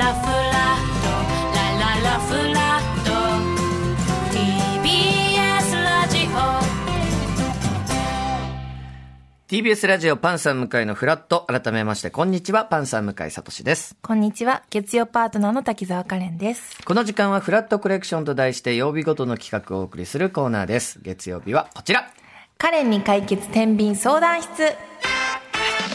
ラフラットラララフラット TBS ラジオ TBS ラジオパンサー向井のフラット。改めまして、こんにちは。パンサー向井聡です。こんにちは。月曜パートナーの滝沢カレンです。この時間はフラットコレクションと題して曜日ごとの企画をお送りするコーナーです。月曜日はこちら。カレンに解決天秤相談室。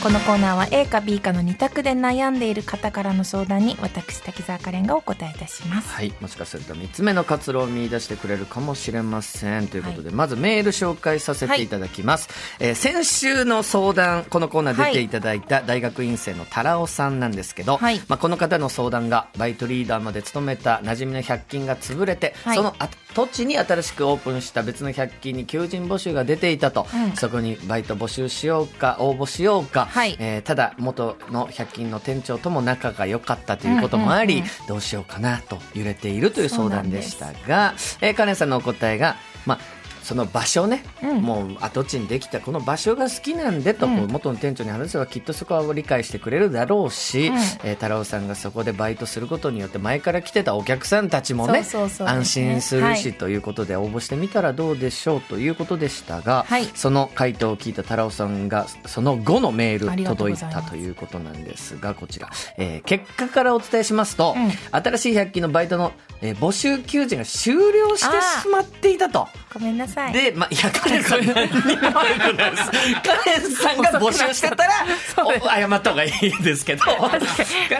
このコーナーは A か B かの2択で悩んでいる方からの相談に私滝沢カレンがお答えいたします。はい。もしかすると3つ目の活路を見出してくれるかもしれません。ということで、まずメール紹介させていただきます。えー先週の相談、このコーナー出ていただいた大学院生のタラオさんなんですけど、はいまあ、この方の相談がバイトリーダーまで勤めた馴染みの100均が潰れて、はいその跡地に新しくオープンした別の100均に求人募集が出ていたと、うんそこにバイト募集しようか応募しようか、はい。えーただ元の100均の店長とも仲が良かったということもあり、うんうんどうしようかなと揺れているという相談でしたが、えーカレンさんのお答えが、まあ、その場所ね、うん。もう跡地にできたこの場所が好きなんでと、こううん元の店長に話せばきっとそこは理解してくれるだろうし、うん。えー太郎さんがそこでバイトすることによって前から来てたお客さんたちもね安心するし、はい。ということで応募してみたらどうでしょうということでしたが、はい。その回答を聞いた太郎さんがその後のメール届いたということなんですがこちら、えー結果からお伝えしますと、うん。新しい100均のバイトの、えー募集求人が終了してしまっていたと。ごめんなさい。で、まあ、いや、カレンさん、何にも悪くないです。カレンさんが募集してたら、謝った方がいいですけど、カ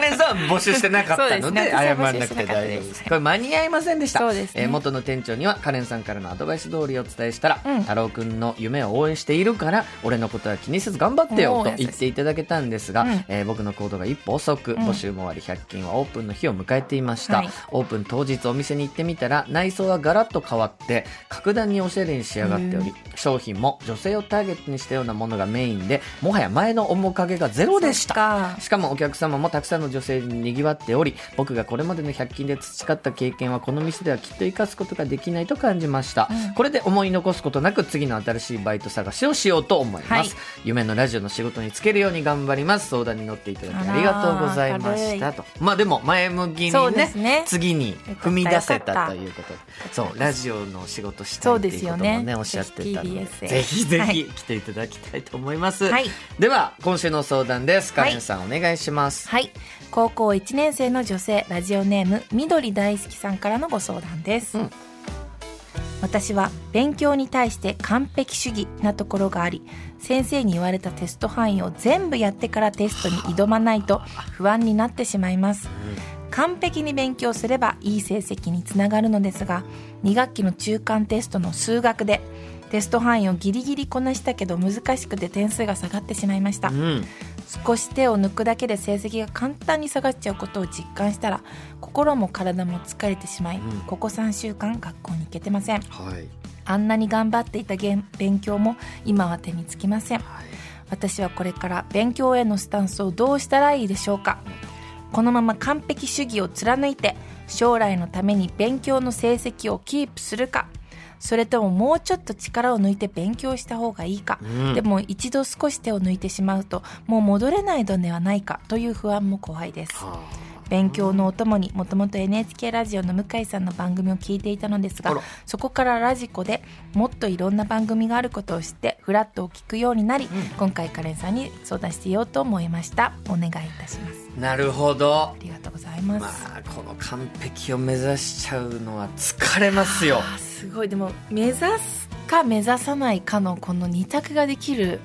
レンさんは募集してなかったので、で謝らなくて大丈夫です。これ間に合いませんでした。そうですねえー元の店長には、カレンさんからのアドバイス通りお伝えしたら、うん太郎くんの夢を応援しているから、俺のことは気にせず頑張ってよ、と言っていただけたんですが、うんえー僕の行動が一歩遅く、ん募集も終わり、100均はオープンの日を迎えていました。はいオープン当日お店に行ってみたら内装はガラッと変わって格段におしゃれに仕上がっており商品も女性をターゲットにしたようなものがメインでもはや前の面影がゼロでした。しかもお客様もたくさんの女性に賑わっており僕がこれまでの100均で培った経験はこの店ではきっと生かすことができないと感じました、うん。これで思い残すことなく次の新しいバイト探しをしようと思います、はい。夢のラジオの仕事に就けるように頑張ります。相談に乗っていただきありがとうございましたと。まあでも前向きにねすね。次に踏み出せたたということで。そうラジオの仕事したそいうっていうですよねねおっしゃってたのでぜひぜひ来ていただきたいと思います、はい。では今週の相談です。カはいレンさん、お願いします。はい。高校1年生の女性、ラジオネーム、緑大好きさんからのご相談です。うん。私は勉強に対して完璧主義なところがあり、先生に言われたテスト範囲を全部やってからテストに挑まないと不安になってしまいます。完璧に勉強すればいい成績につながるのですが2学期の中間テストの数学でテスト範囲をギリギリこなしたけど難しくて点数が下がってしまいました、うん。少し手を抜くだけで成績が簡単に下がっちゃうことを実感したら心も体も疲れてしまい、うん。ここ3週間学校に行けてません。はい。あんなに頑張っていた勉強も今は手につきません。はい。私はこれから勉強へのスタンスをどうしたらいいでしょうかこのまま完璧主義を貫いて将来のために勉強の成績をキープするか。それとももうちょっと力を抜いて勉強した方がいいか、うん。でも一度少し手を抜いてしまうともう戻れないのではないかという不安も怖いです。は勉強のお供にもともと NHK ラジオの向井さんの番組を聞いていたのですがそこからラジコでもっといろんな番組があることを知ってフラットを聞くようになり、今回カレンさんに相談してようと思いました。お願いいたします。あなるほど。ありがとうございます、まあこの完璧を目指しちゃうのは疲れますよ。あすごい。でも目指すか目指さないかのこの二択ができる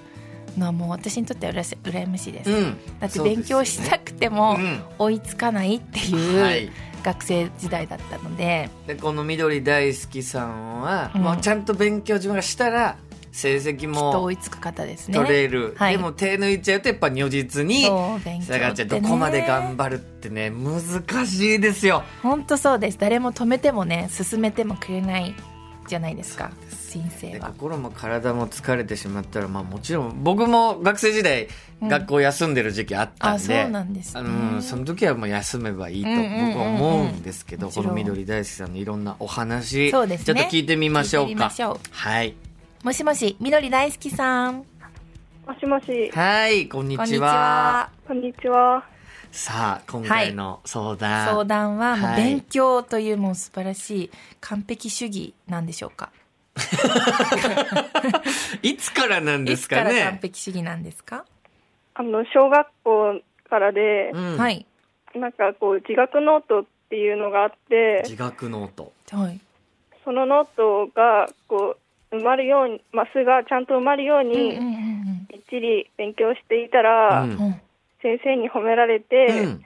のはもう私にとってはうらし羨ましいです、うん。だって勉強したくてもうん。追いつかないってはい。いう学生時代だったので、でこの緑大好きさんは、うん。もうちゃんと勉強自分がしたら成績も追いつく方ですね。取れる、はい。でも手抜いちゃうとやっぱ如実に下がっちゃねどこまで頑張るってね難しいですよ。本当そうです。誰も止めてもね進めてもくれないじゃないですか。人生では心も体も疲れてしまったら、まあ、もちろん僕も学生時代、うん。学校休んでる時期あったんであそうなんですね。あのその時はもう休めばいいと僕は思うんですけど、この緑大好きさんのいろんなお話そうですね。ちょっと聞いてみましょうか。はい。もしもし緑大好きさん。もしもし、はいこんにこんにちは。こんにちは。さあ、今回の相談。相談は勉強というもう素晴らしい完璧主義なんでしょうか。いつからなんでいすかつから完ね。璧主義なんですか、あの小学校からで、うん。はい。なんかこう自学ノートっていうのがあって自学ノート。はい。そのノートがこう埋まるようにマスがちゃんと埋まるよううんうんにうん。びっちり勉強していたら、うん先生に褒められて、うん。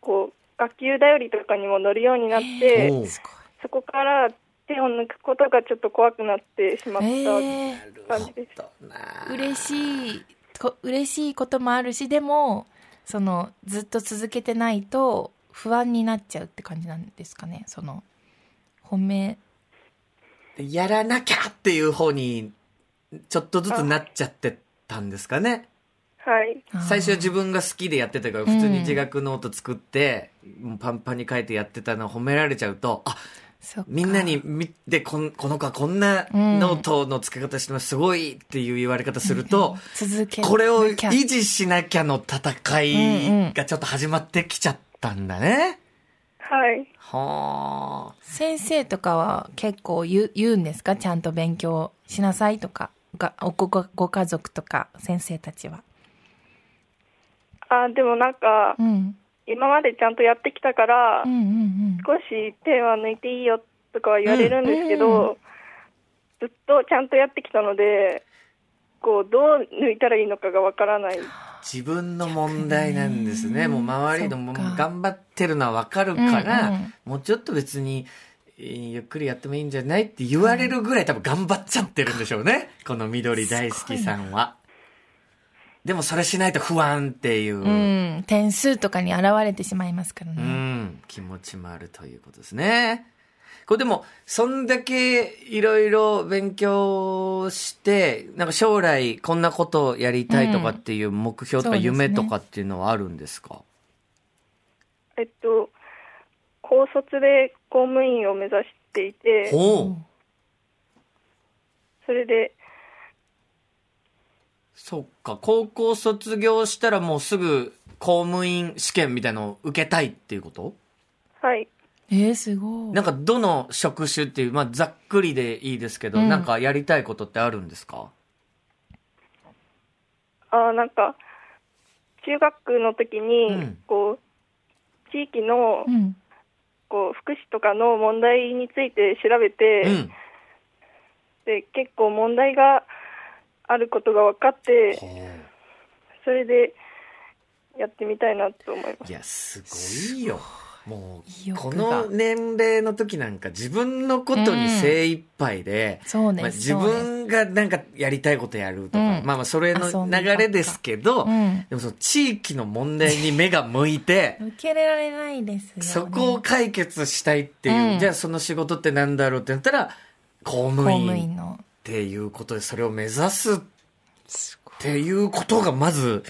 こう学級だよりとかにも載るようになって、おうすそこから手を抜くことがちょっと怖くなってしまった感じです。なるほどな。嬉しいこ嬉しいこともあるしでもそのずっと続けてないと不安になっちゃうって感じなんですかね？その褒め。やらなきゃっていう方に、ちょっとずつなっちゃってたんですかね？はい。最初は自分が好きでやってたから、普通にうん自学ノート作って、もうパンパンに書いてやってたのを褒められちゃうと、あ、みんなに見て、こんこの子はこんなうんノートの付け方してます、すごいっていう言われ方すると、続けこれを維持しなきゃの戦いがちょっと始まってきちゃったんだね。はい。はあ。先生とかは結構言う言うんですか？ちゃんと勉強しなさいとかがおごごご家族とか先生たちはあでもなんかうん。今までちゃんとやってきたから、うんうんうん。少し手は抜いていいよとかは言われるんですけど、うん。うんずっとちゃんとやってきたのでこうどう抜いたらいいのかがわからない。自分の問題なんですね。もう周りのも頑張ってるのはわかるから、うんうん。もうちょっと別に、えーゆっくりやってもいいんじゃないって言われるぐらい多分頑張っちゃってるんでしょうね。この緑大好きさんは。でもそれしないと不安っていう、ううん、ん点数とかに現れてしまいますからね、気持ちもあるということですね。これでも、そんだけいろいろ勉強して、なんか将来こんなことをやりたいとかっていう目標とか夢とかっていうのはあるんですか？えっと高卒で公務員を目指していてほう。それでそっか、高校卒業したらもうすぐ公務員試験みたいのを受けたいっていうこと？はい。えー、すごい。なんかどの職種っていう、まあざっくりでいいですけど、うん。なんかやりたいことってあるんですか？あなんか中学の時に、うん。こう地域のうん。こう福祉とかの問題について調べて、うん。で結構問題があることが分かってそれでやってみたいなと思います。いや、すごいよ。もう、こが。の年齢の時なんか自分のことに精一杯で、そうまあ、自分がなんかやりたいことやるとか、うん。まあまあそれの流れですけど、うん。でもその地域の問題に目が向いて、受けられないですよ、ね、そこを解決したいっていう、うん。じゃあその仕事ってなんだろうってなったら、公務公務員員のっていうことでそれを目指すっていうことがまず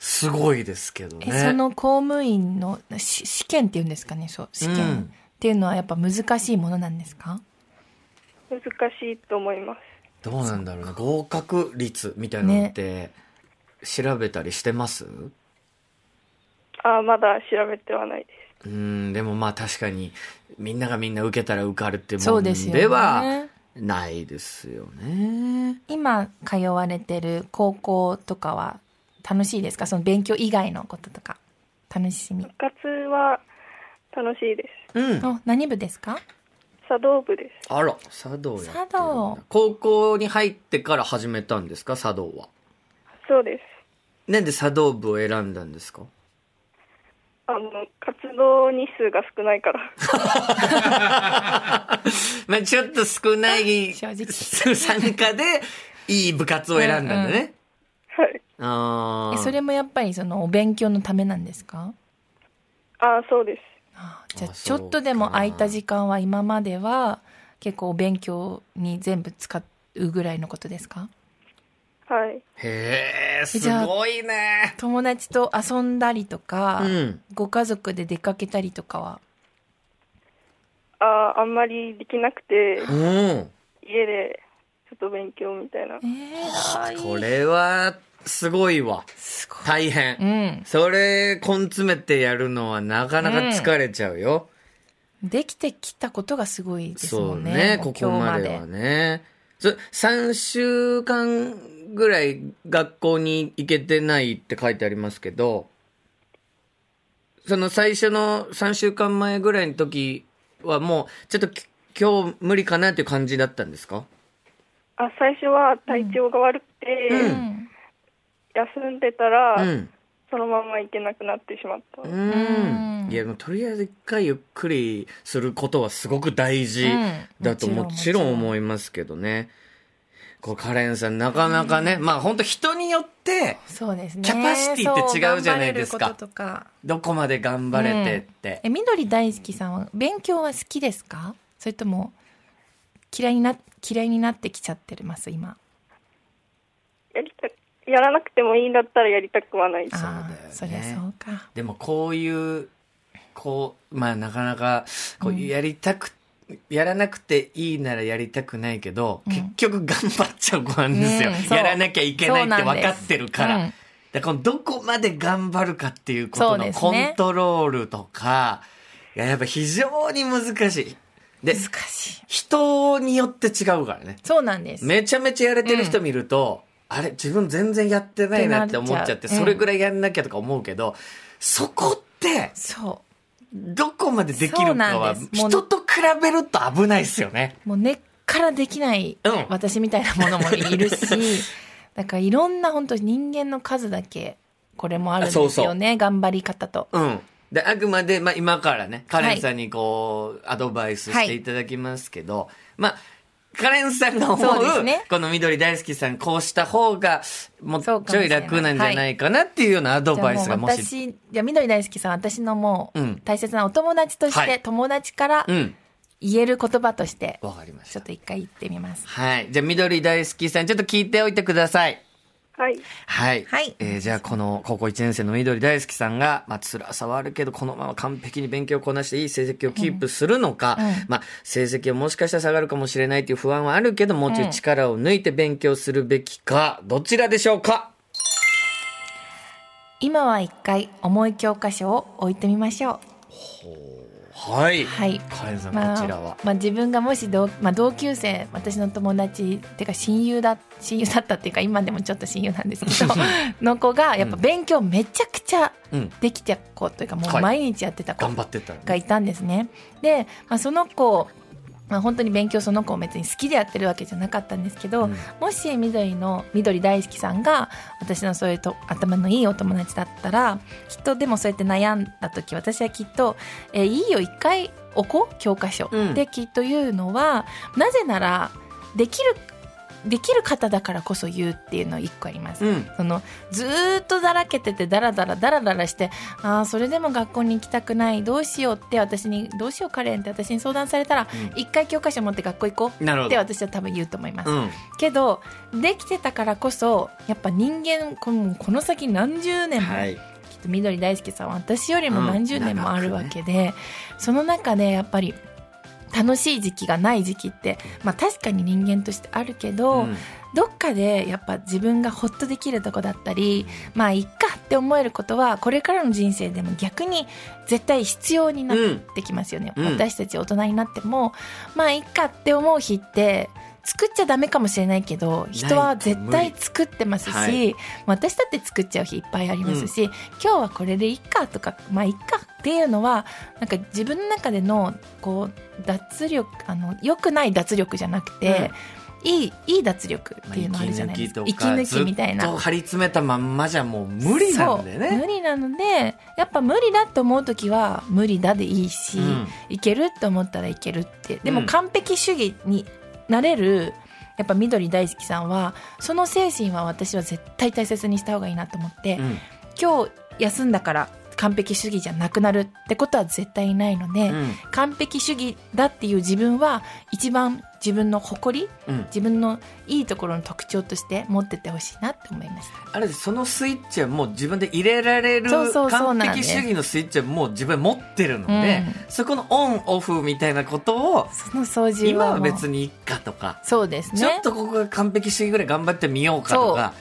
すごいですけどね。えその公務員のし試験っていうんですかねそう試験、うん。っていうのはやっぱ難しいものなんですか？難しいと思います。どうなんだろうな合格率みたいなのって調べたりしてます、あまだ調べてはないです。うんでもまあ確かにみんながみんな受けたら受かるっていうもんそうですよではねないですよね。今通われてる高校とかは楽しいですか？その勉強以外のこととか。楽しみ。部活は楽しいです。うん。あ何部ですか？茶道部です。あら、茶道や茶道。高校に入ってから始めたんですか？茶道は。そうです。なんで茶道部を選んだんですか？あの活動日数が少ないから。まあちょっと少ない 参加でいい部活を選んだんだね。はい。あそれもやっぱりそのお勉強のためなんですか？あそうです。あじゃあちょっとでも空いた時間は今までは結構お勉強に全部使うぐらいのことですか？はいへえ、すじゃあごいね。友達と遊んだりとか、うん。ご家族で出かけたりとかは？ああんまりできなくてうん。家でちょっと勉強みたいなえー、これは、すごいわ。すごい。大変。うん。それ、根詰めてやるのはなかなか疲れちゃうよ。できてきたことがすごいですそうもんね。ね、もうここまではね。そ3週間ぐらい学校に行けてないって書いてありますけど、その最初の3週間前ぐらいの時はもう、ちょっとき今日無理かなっていう感じだったんですか？あ最初は体調が悪くて、うんうん。休んでたら、うん。そのまま行けなくなってしまった。うんうんいや、もうとりあえず一回ゆっくりすることはすごく大事だとうんもちろん思いますけどね。こう、カレンさん、なかなかね、まあ本当人によって、そうですね。キャパシティって違うじゃないですかこととか。どこまで頑張れてって。え、緑大好きさんは勉強は好きですか？それとも嫌いにな、嫌いになってきちゃってます、今？やりたやらなくてもいいんだったらやりたくはない。そうだよねそりゃそうか。でもこういう、こう、まあなかなか、こうやりたく、やらなくていいならやりたくないけど、うん結局頑張っちゃう子なんですよ。うんやらなきゃいけないって分かってるから。そうなんでだからこのどこまで頑張るかっていうことのコントロールとか、いややっぱ非常に難しい。で、難しい。人によって違うからね。そうなんです。めちゃめちゃやれてる人見ると、あれ自分全然やってないなって思っちゃって、それぐらいやんなきゃとか思うけど、そこって、そどこまでできるかは人と比べると危ないですよね。う。もう根っからできないうん私みたいなものもいるし、だからいろんな本当に人間の数だけ、これもあるんですよね。そうそう頑張り方と。うん。で、あくまで、まあ今からね、カレンさんにこう、アドバイスしていただきますけど、まあ、カレンさんが思うねこの緑大好きさん、こうした方が、もうちょい楽なんじゃないかなっていうようなアドバイスがもし。私、じゃあ緑大好きさん、私のもううん大切なお友達として、はい友達からうん。言える言葉として、わかりましたちょっ。と一回言ってみます。はい。じゃあ、緑大好きさん、ちょっと聞いておいてください。はい。はい。はいえーじゃあ、この高校1年生の緑大好きさんが、まあ、辛さはあるけど、このまま完璧に勉強をこなしていい成績をキープするのか、うんうんまあ、成績はもしかしたら下がるかもしれないという不安はあるけど、もうちょい力を抜いて勉強するべきか、どちらでしょうか？今は一回重い教科書を置いてみましょう。はい。はい。カレンさん、まあこちらは。まあ、自分がもし同,、まあ、同級生私の友達っていうか親友だ親友だったっていうか今でもちょっと親友なんですけどの子がやっぱ勉強めちゃくちゃうん。できてた子というかもはいう毎日やってた子頑張ってったらね。がいたんですね。で、まあ、その子まあ、本当に勉強その子を別に好きでやってるわけじゃなかったんですけど、うん。もし緑の緑大好きさんが私のそういうと頭のいいお友達だったらきっとでもそうやって悩んだ時私はきっと「えいいよ一回置こう教科書」うん。できっと言うのはなぜならできるできる方だからこそ言うっていうの一個あります。うん。そのずーっとだらけててだらだらだらだらしてああそれでも学校に行きたくないどうしようって私にどうしようカレンって私に相談されたらうん一、回教科書持って学校行こう。って私は多分言うと思います、うん。けどできてたからこそやっぱ人間このこの先何十年も、はい。きっと緑大好きさんは私よりも何十年もあるわけで、その中でやっぱり楽しい時期がない時期って、まあ、確かに人間としてあるけど、うん。どっかでやっぱ自分がホッとできるとこだったりまあいっかって思えることはこれからの人生でも逆に絶対必要になってきますよね、うん。私たち大人になってもまあいっかって思う日って作っちゃダメかもしれないけど人は絶対作ってますし、無理私だって作っちゃう日いっぱいありますし、今日はこれでいっかとかまあいっかっていうのはなんか自分の中でのこう脱力あの良くない脱力じゃなくて、いいいい脱力っていうのあるじゃないですか。息抜きみたいな。ずっと張り詰めたまんまじゃもう無理なんでそう。無ね。理なのでやっぱ無理だって思う時は無理だでいいし、うん。いけるって思ったらいけるって。でうん。も完璧主義になれるやっぱ緑大好きさんはその精神は私は絶対大切にした方がいいなと思って、うん。今日休んだから完璧主義じゃなくなるってことは絶対ないので、うん。完璧主義だっていう自分は一番自分の誇りうん。自分のいいところの特徴として持っててほしいなって思いました。あれそのスイッチはもう自分で入れられる完璧主義のスイッチはもう自分持ってるので、うん。そこのオンオフみたいなことをその操縦はもう今は別にいっかとか、そうですね。ちょっとここが完璧主義ぐらい頑張ってみようかとか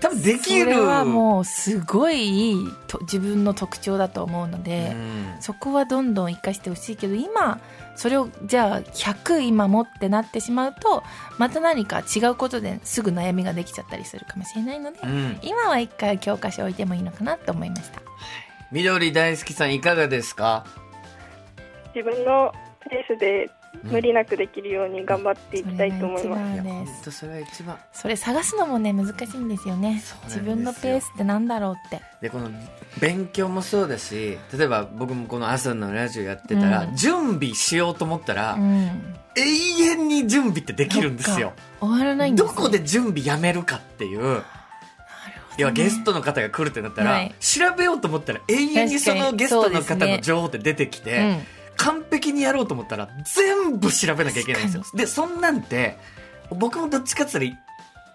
多分できる。それはもうすごいいいと自分の特徴だと思うので、うん。そこはどんどん生かしてほしいけど今それをじゃあ100今持ってなってしまうとまた何か違うことですぐ悩みができちゃったりするかもしれないので、うん。今は一回教科書置いてもいいのかなと思いました。緑大好きさんいかがですか？自分のペースで無理なくできるように頑張っていきたいと思います。いやが一番です本当それが一番。それ探すのもね難しいんですよね。自分のペースってなんだろうって。でこの勉強もそうだし例えば僕もこの朝のラジオやってたら、うん。準備しようと思ったら、うん。永遠に準備ってできるんですよ。終わらないんですどこで準備やめるかっていう。要はゲストの方が来るってなったら、はい。調べようと思ったら永遠にそのゲストの方の情報って出てきて、うん完璧にやろうと思ったら全部調べなきゃいけないんですよ。確でそんなんて僕もどっちかって言った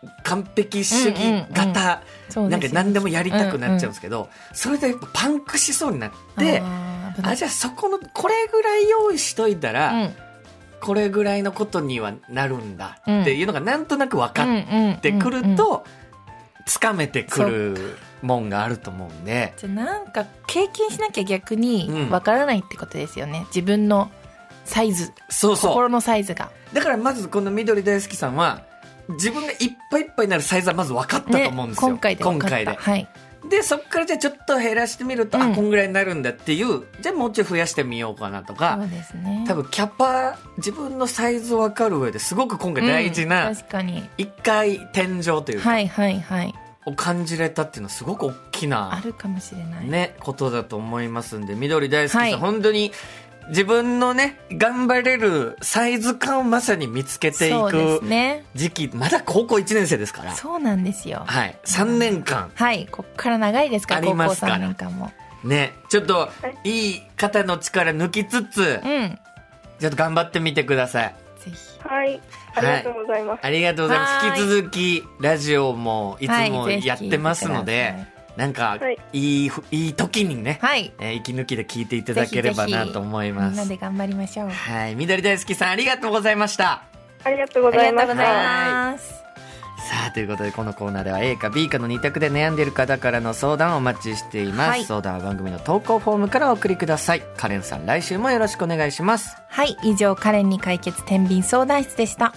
ら完璧主義型、なんかそうですよ何でもやりたくなっちゃうんですけど、それでやっぱパンクしそうになってあじゃあそこのこれぐらい用意しといたら、うん。これぐらいのことにはなるんだっていうのがなんとなく分かっってくるとつかめてくるもんがあると思うんで。じゃあなんか経験しなきゃ逆にうん。わからないってことですよね、自分のサイズ。そうそう。心のサイズが。だからまずこの緑大好きさんは自分がいっぱいいっぱいになるサイズはまず分かったと思うんですよ、今回で今回で。はい。でそっからじゃあちょっと減らしてみると、うん。あこんぐらいになるんだっていうじゃあもうちょい増やしてみようかなとか。そうですね。多分キャパ自分のサイズ分かる上ですごく今回大事うなん確かに。一回天井というか、はいはいはいを感じれたっていうのはすごく大きあなるかもしれない、ねことだと思いますんで緑大好きさん、はい。本当に自分のね頑張れるサイズ感をまさに見つけていく時期まだ高校1年生ですから。そうなんですよ。はい。3年間。はい。こっから長いですからあり高校ますから。3年間も。ね。ちょっといい肩の力抜きつつうん。ちょっと頑張ってみてくださいぜひ。はい、ありがとうございます。ありがとうございます。はい。引き続きラジオもいつもはいぜひやってますので、聞いなんかはい。いいふいい時にね、はい。えー息抜きで聞いていただければなと思いみます。んなで頑張りましょう。はい。緑大好きさんありがとうございました。ありがとうございましがとうございた。さあということでこのコーナーでは A か B かの2択で悩んでいる方からの相談をお待ちしています、はい。相談は番組の投稿フォームからお送りください。カレンさん来週もよろしくお願いします。はい。以上カレンに解決天秤相談室でした